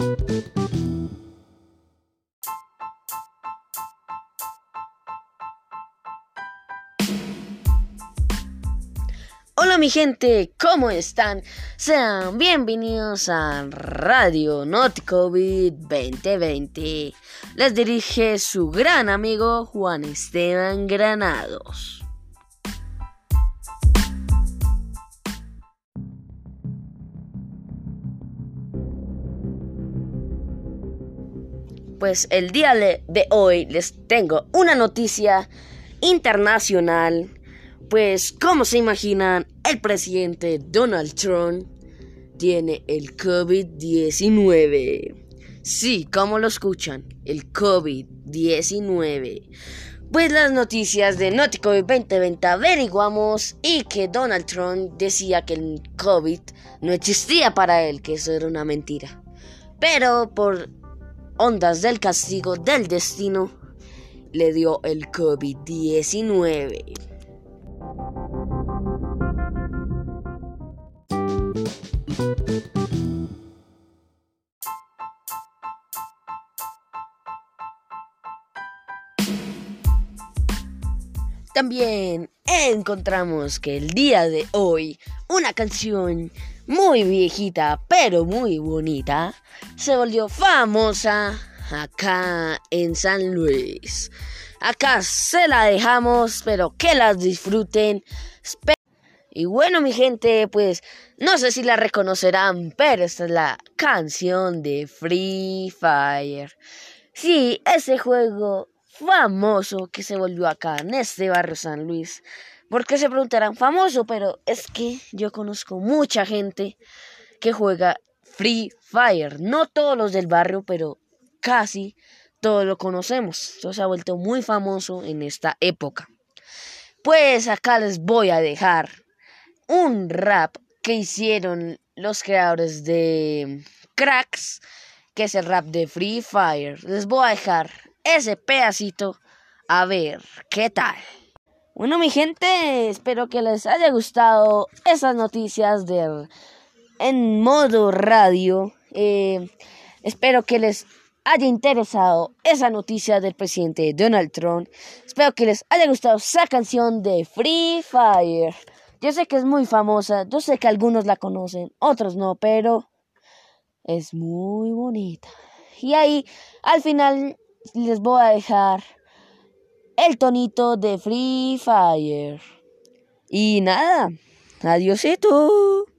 Hola mi gente, ¿cómo están? Sean bienvenidos a Radio Not COVID 2020. Les dirige su gran amigo Juan Esteban Granados. Pues el día de hoy les tengo una noticia internacional pues, como se imaginan, el presidente Donald Trump tiene el COVID-19. Sí, como lo escuchan, el COVID-19. Pues las noticias de Noticovid 2020 averiguamos y que Donald Trump decía que el COVID no existía para él, que eso era una mentira. Pero por ondas del castigo del destino, le dio el COVID-19. También encontramos que el día de hoy una canción muy viejita pero muy bonita se volvió famosa acá en San Luis. Acá se la dejamos, pero que las disfruten. Y bueno, mi gente, pues no sé si la reconocerán, pero esta es la canción de Free Fire. Sí, ese juego famoso que se volvió acá en este barrio San Luis. Porque se preguntarán, famoso, pero es que yo conozco mucha gente que juega Free Fire. No todos los del barrio, pero casi todos lo conocemos. Esto se ha vuelto muy famoso en esta época. Pues acá les voy a dejar un rap que hicieron los creadores de Cracks, que es el rap de Free Fire. Les voy a dejar ese pedacito a ver qué tal. Bueno, mi gente, espero que les haya gustado esas noticias de en modo radio. Eh, espero que les haya interesado esa noticia del presidente Donald Trump. Espero que les haya gustado esa canción de Free Fire. Yo sé que es muy famosa, yo sé que algunos la conocen, otros no, pero es muy bonita. Y ahí, al final, les voy a dejar el tonito de Free Fire. Y nada, adiósito.